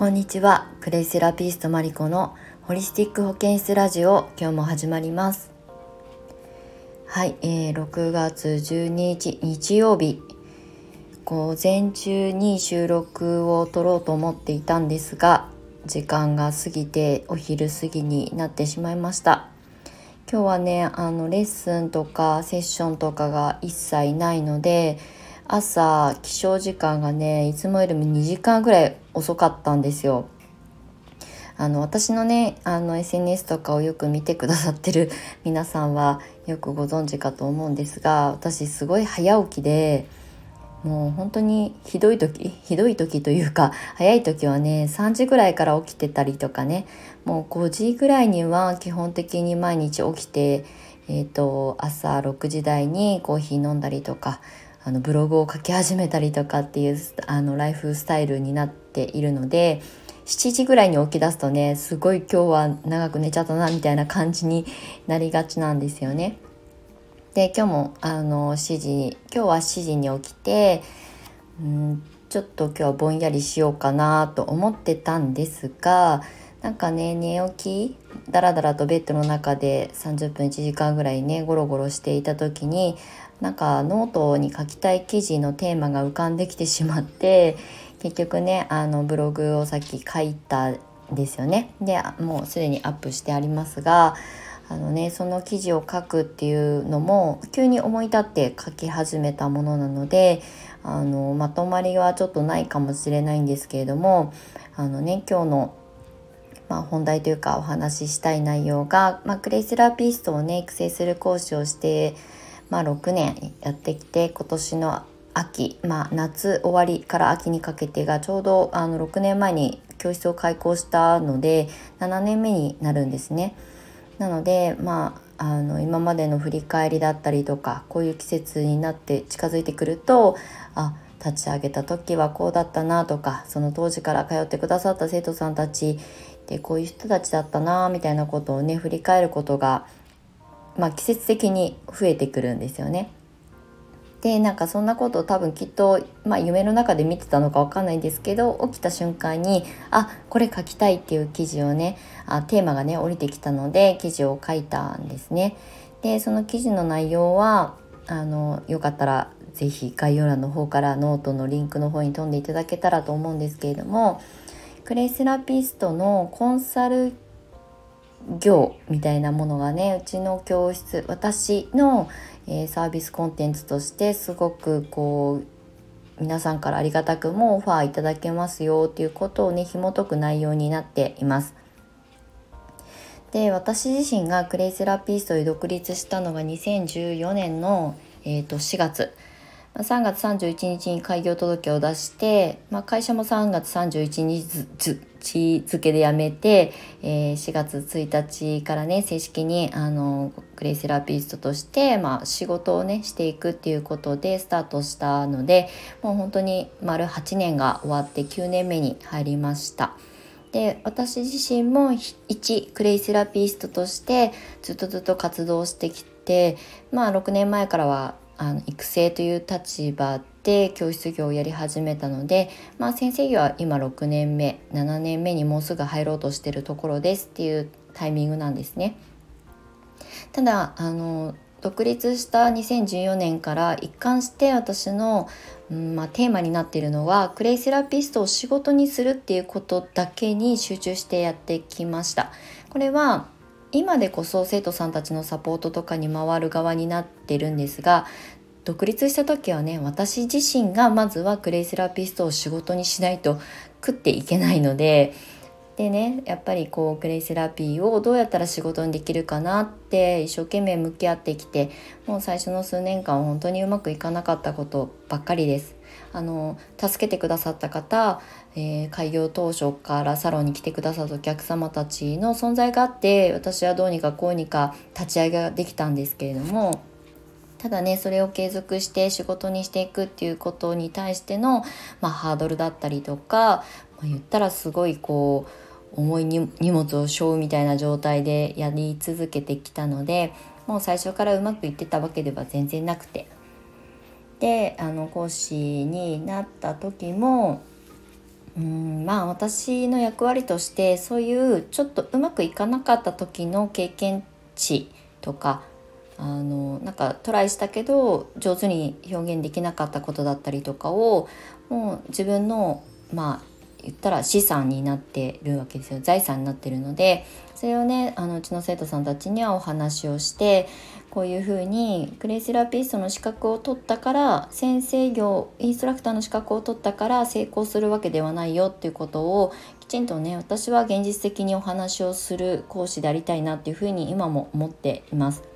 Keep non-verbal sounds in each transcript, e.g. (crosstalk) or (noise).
こんにちは。クレイセラピストマリコのホリスティック保健室ラジオ今日も始まります。はい、えー、6月12日日曜日。午前中に収録を撮ろうと思っていたんですが時間が過ぎてお昼過ぎになってしまいました。今日はねあのレッスンとかセッションとかが一切ないので朝起床時間がねいつもよりも2時間ぐらい遅かったんですよ。あの私のねあの SNS とかをよく見てくださってる (laughs) 皆さんはよくご存知かと思うんですが私すごい早起きでもう本当にひどい時ひどい時というか早い時はね3時ぐらいから起きてたりとかねもう5時ぐらいには基本的に毎日起きて、えーと朝6時台にコーヒー飲んだりとかあのブログを書き始めたりとかっていうあのライフスタイルになっているので7時ぐらいに起き出すとねすごい今日は長く寝ちゃったなみたいな感じになりがちなんですよね。で今日もあの7時今日は7時に起きてんちょっと今日はぼんやりしようかなと思ってたんですがなんかね寝起きだらだらとベッドの中で30分1時間ぐらいねゴロゴロしていた時になんかノートに書きたい記事のテーマが浮かんできてしまって結局ねあのブログをさっき書いたですよね。でもうすでにアップしてありますがあのねその記事を書くっていうのも急に思い立って書き始めたものなのであのまとまりはちょっとないかもしれないんですけれどもあのね今日のまあ、本題というかお話ししたい内容が、まあ、クレイセラピストをね育成する講師をしてまあ、6年やってきて今年の秋、まあ、夏終わりから秋にかけてがちょうどあの6年前に教室を開校したので7年目になるんですね。なので、まあ、あの今までの振り返りだったりとかこういう季節になって近づいてくるとあ立ち上げた時はこうだったなとかその当時から通ってくださった生徒さんたちでこういう人たちだったなみたいなことをね振り返ることがまあ、季節的に増えてくるんですよね。でなんかそんなことを多分きっと、まあ、夢の中で見てたのか分かんないんですけど起きた瞬間にあこれ書きたいっていう記事をねあテーマがね降りてきたので記事を書いたんですね。でその記事の内容はあのよかったら是非概要欄の方からノートのリンクの方に飛んでいただけたらと思うんですけれどもクレイセラピストのコンサル業みたいなものがねうちの教室私の、えー、サービスコンテンツとしてすごくこう皆さんからありがたくもオファーいただけますよっていうことをね紐解く内容になっています。で私自身がクレイセラピストで独立したのが2014年の、えー、と4月3月31日に開業届を出して、まあ、会社も3月31日付で辞めて、えー、4月1日からね正式にあのクレイセラピストとして、まあ、仕事をねしていくっていうことでスタートしたのでもう本当に丸8年が終わって9年目に入りました。で私自身も一クレイセラピストとしてずっとずっと活動してきてまあ6年前からはあの育成という立場で教室業をやり始めたので、まあ、先生業は今6年目7年目にもうすぐ入ろうとしてるところですっていうタイミングなんですね。ただあの独立した2014年から一貫して私の、うんまあ、テーマになっているのはクレイセラピストを仕事にするっていうことだけに集中してやってきました。これは今でこそ生徒さんたちのサポートとかに回る側になってるんですが独立した時はね私自身がまずはクレイセラピストを仕事にしないと食っていけないのででねやっぱりこうクレイセラピーをどうやったら仕事にできるかなって一生懸命向き合ってきてもう最初の数年間本当にうまくいかなかったことばっかりです。あの助けてくださった方、えー、開業当初からサロンに来てくださったお客様たちの存在があって私はどうにかこうにか立ち上げができたんですけれどもただねそれを継続して仕事にしていくっていうことに対しての、まあ、ハードルだったりとか、まあ、言ったらすごいこう重い荷物を背負うみたいな状態でやり続けてきたのでもう最初からうまくいってたわけでは全然なくて。であの講師になった時もうんまあ私の役割としてそういうちょっとうまくいかなかった時の経験値とかあのなんかトライしたけど上手に表現できなかったことだったりとかをもう自分のまあ言ったら資産になってるわけですよ。財産になってるのでそれをねあのうちの生徒さんたちにはお話をしてこういうふうにクレイセラピストの資格を取ったから先生業インストラクターの資格を取ったから成功するわけではないよっていうことをきちんとね私は現実的にお話をする講師でありたいなっていうふうに今も思っています。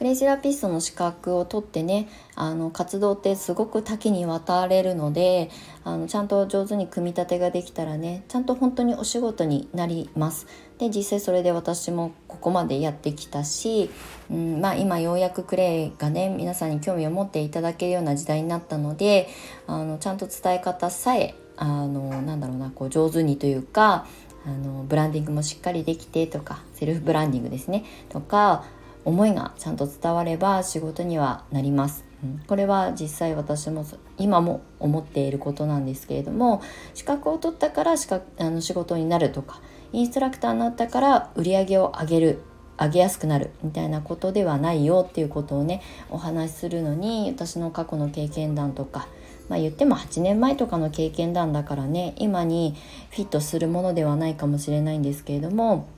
クレイセラピストの資格を取ってねあの活動ってすごく多岐にわたれるのであのちゃんと上手に組み立てができたらねちゃんと本当にお仕事になります。で実際それで私もここまでやってきたし、うんまあ、今ようやくクレイがね皆さんに興味を持っていただけるような時代になったのであのちゃんと伝え方さえあのなんだろうなこう上手にというかあのブランディングもしっかりできてとかセルフブランディングですねとか思いがちゃんと伝われば仕事にはなります。これは実際私も今も思っていることなんですけれども資格を取ったから資格あの仕事になるとかインストラクターになったから売り上げを上げる上げやすくなるみたいなことではないよっていうことをねお話しするのに私の過去の経験談とかまあ言っても8年前とかの経験談だからね今にフィットするものではないかもしれないんですけれども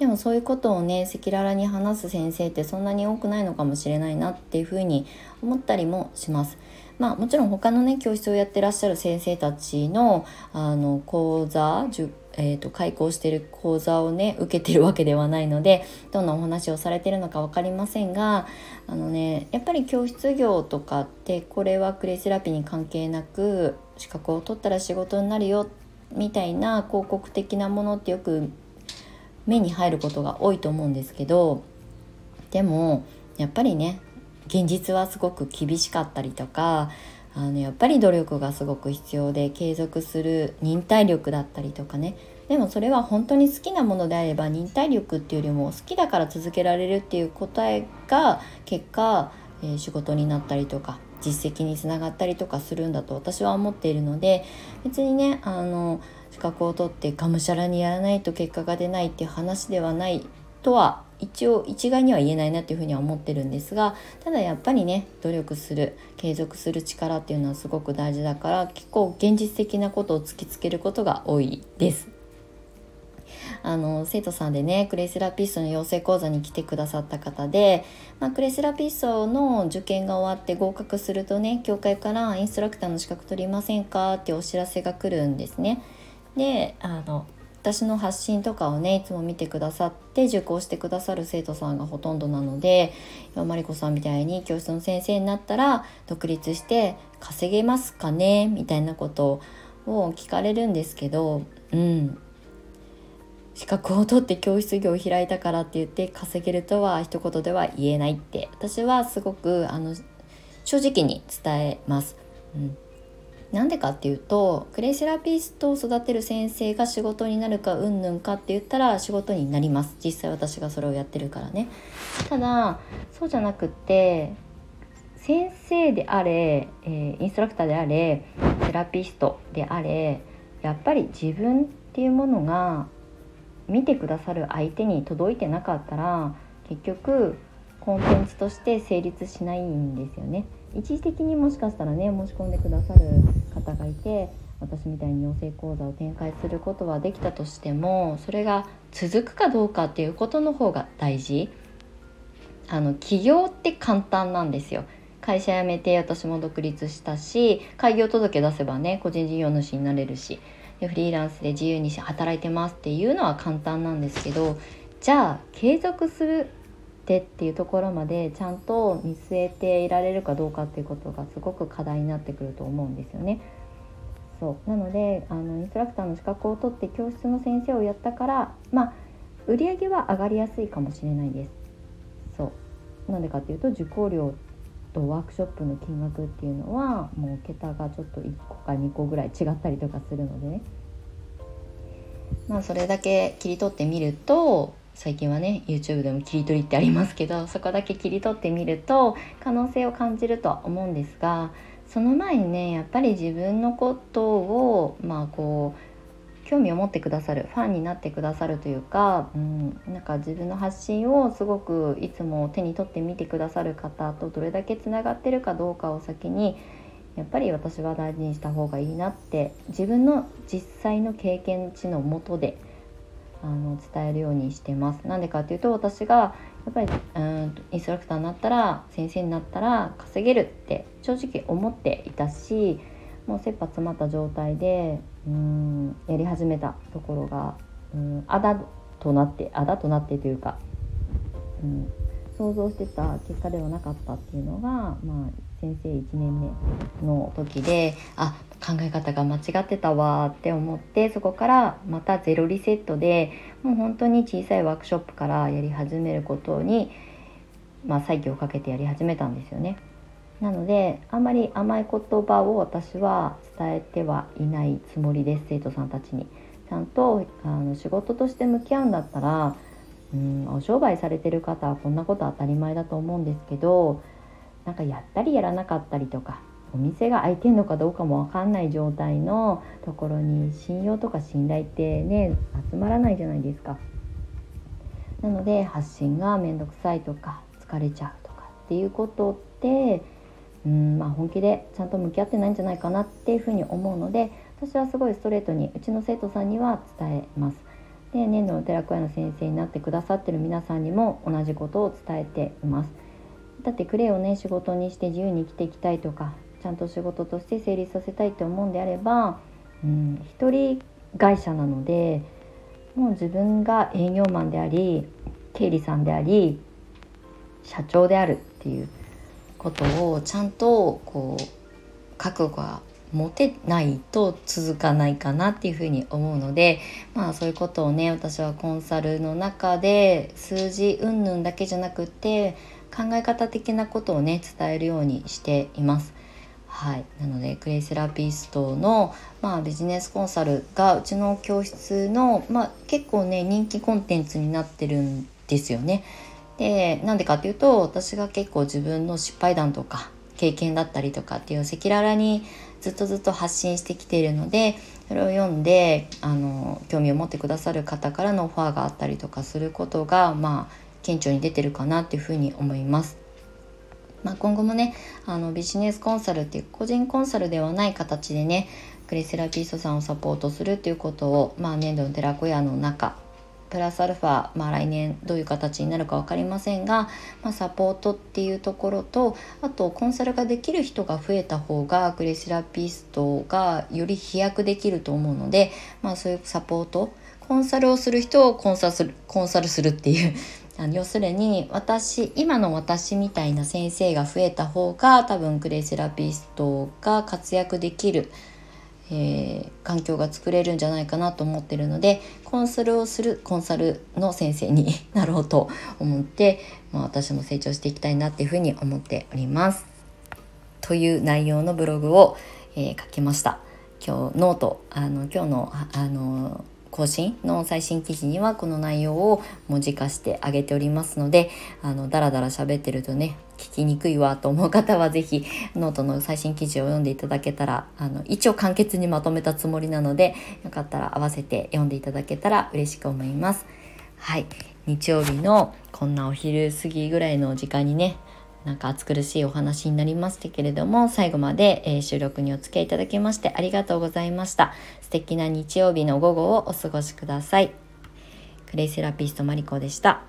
でもそういうことをね赤裸々に話す先生ってそんなに多くないのかもしれないなっていうふうに思ったりもします。まあもちろん他のね教室をやってらっしゃる先生たちのあの講座えーと、開講してる講座をね受けてるわけではないのでどんなお話をされてるのか分かりませんがあのねやっぱり教室業とかってこれはクレイセラピーに関係なく資格を取ったら仕事になるよみたいな広告的なものってよく目に入ることが多いと思うんですけどでもやっぱりね現実はすごく厳しかったりとかあのやっぱり努力がすごく必要で継続する忍耐力だったりとかね。でもそれは本当に好きなものであれば忍耐力っていうよりも好きだから続けられるっていう答えが結果、えー、仕事になったりとか実績につながったりとかするんだと私は思っているので別にねあの資格を取ってがむしゃらにやらないと結果が出ないっていう話ではないとは一応一概には言えないなっていうふうには思ってるんですがただやっぱりね努力する継続する力っていうのはすごく大事だから結構現実的なことを突きつけることが多いです。あの生徒さんでねクレイセラピストの養成講座に来てくださった方で、まあ、クレイセラピストの受験が終わって合格するとね教会からインストラクターの資格取りませんかってお知らせが来るんですね。であの私の発信とかをねいつも見てくださって受講してくださる生徒さんがほとんどなのでマリコさんみたいに教室の先生になったら独立して稼げますかね？みたいなことを聞かれるんですけどうん。資格を取って教室業を開いたからって言って稼げるとは一言では言えないって。私はすごくあの正直に伝えます。うん。なんでかっていうとクレイセラピストを育てる先生が仕事になるかうんぬんかって言ったら仕事になります。実際私がそれをやってるからね。ただそうじゃなくって先生であれ、えー、インストラクターであれセラピストであれやっぱり自分っていうものが見てくださる相手に届いてなかったら結局コンテンツとして成立しないんですよね。一時的にもしかしたらね申し込んでくださる方がいて私みたいに養成講座を展開することはできたとしてもそれが続くかどうかっていうことの方が大事あの起業って簡単なんですよ会社辞めて私も独立したし開業届出せばね個人事業主になれるしでフリーランスで自由に働いてますっていうのは簡単なんですけどじゃあ継続するてっていうところまでちゃんと見据えていられるかどうかっていうことがすごく課題になってくると思うんですよね。そうなのであのインストラクターの資格を取って教室の先生をやったからまあ売り上げは上がりやすいかもしれないです。そうなんでかっていうと受講料とワークショップの金額っていうのはもう桁がちょっと1個か2個ぐらい違ったりとかするのでねまあそれだけ切り取ってみると最近はね YouTube でも切り取りってありますけどそこだけ切り取ってみると可能性を感じるとは思うんですがその前にねやっぱり自分のことをまあこう興味を持ってくださるファンになってくださるというか、うん、なんか自分の発信をすごくいつも手に取って見てくださる方とどれだけつながってるかどうかを先にやっぱり私は大事にした方がいいなって自分の実際の経験値のもとであの伝えるようにしてます。なんでかっていうと私がやっぱりうんインストラクターになったら先生になったら稼げるって正直思っていたしもう切羽詰まった状態でうんやり始めたところがうんあだとなってあだとなってというか、うん、想像してた結果ではなかったっていうのが、まあ、先生1年目の時であ考え方が間違ってたわって思ってそこからまたゼロリセットでもう本当に小さいワークショップからやり始めることに、まあ、再起をかけてやり始めたんですよね。なのであんまり甘い言葉を私は伝えてはいないつもりです生徒さんたちに。ちゃんとあの仕事として向き合うんだったらうんお商売されてる方はこんなこと当たり前だと思うんですけどなんかやったりやらなかったりとかお店が開いてんのかどうかも分かんない状態のところに信用とか信頼ってね集まらないじゃないですか。なので発信が面倒くさいとか疲れちゃうとかっていうことってうんまあ本気でちゃんと向き合ってないんじゃないかなっていうふうに思うので私はすごいストレートにうちの生徒さんには伝えます。で年度の寺子屋の先生になってくださってる皆さんにも同じことを伝えています。だってクレイをね仕事にして自由に生きていきたいとかちゃんと仕事として成立させたいって思うんであれば、うん、一人会社なのでもう自分が営業マンであり経理さんであり社長であるっていうことをちゃんとこう覚悟が持てないと続かないかなっていうふうに思うのでまあそういうことをね私はコンサルの中で数字云々だけじゃなくて考え方的なことをね伝えるようにしています。はい、なのでクレイセラピストの、まあ、ビジネスコンサルがうちの教室の、まあ、結構ね人気コンテンツになってるんですよね。でなんでかっていうと私が結構自分の失敗談とか経験だったりとかっていう赤裸々にずっとずっと発信してきているのでそれを読んであの興味を持ってくださる方からのオファーがあったりとかすることがまあ顕著に出てるかなっていうふうに思います。まあ、今後もねあのビジネスコンサルっていう個人コンサルではない形でねクレセラピストさんをサポートするっていうことを、まあ、年度の寺子屋の中プラスアルファ、まあ、来年どういう形になるか分かりませんが、まあ、サポートっていうところとあとコンサルができる人が増えた方がクレイセラピストがより飛躍できると思うので、まあ、そういうサポートコンサルをする人をコンサルするコンサルするっていう要するに私今の私みたいな先生が増えた方が多分クレイセラピストが活躍できる、えー、環境が作れるんじゃないかなと思ってるのでコンサルをするコンサルの先生になろうと思って、まあ、私も成長していきたいなっていうふうに思っております。という内容のブログを、えー、書きました。今日ノートあの今日のあの更新の最新記事にはこの内容を文字化してあげておりますのであのダラダラ喋ってるとね聞きにくいわと思う方は是非ノートの最新記事を読んでいただけたらあの一応簡潔にまとめたつもりなのでよかったら合わせて読んでいただけたら嬉しく思います。はい日曜日のこんなお昼過ぎぐらいの時間にねなんか暑苦しいお話になりましたけれども最後まで、えー、収録にお付き合いいただきましてありがとうございました。素敵な日曜日の午後をお過ごしください。クレイセラピストマリコでした。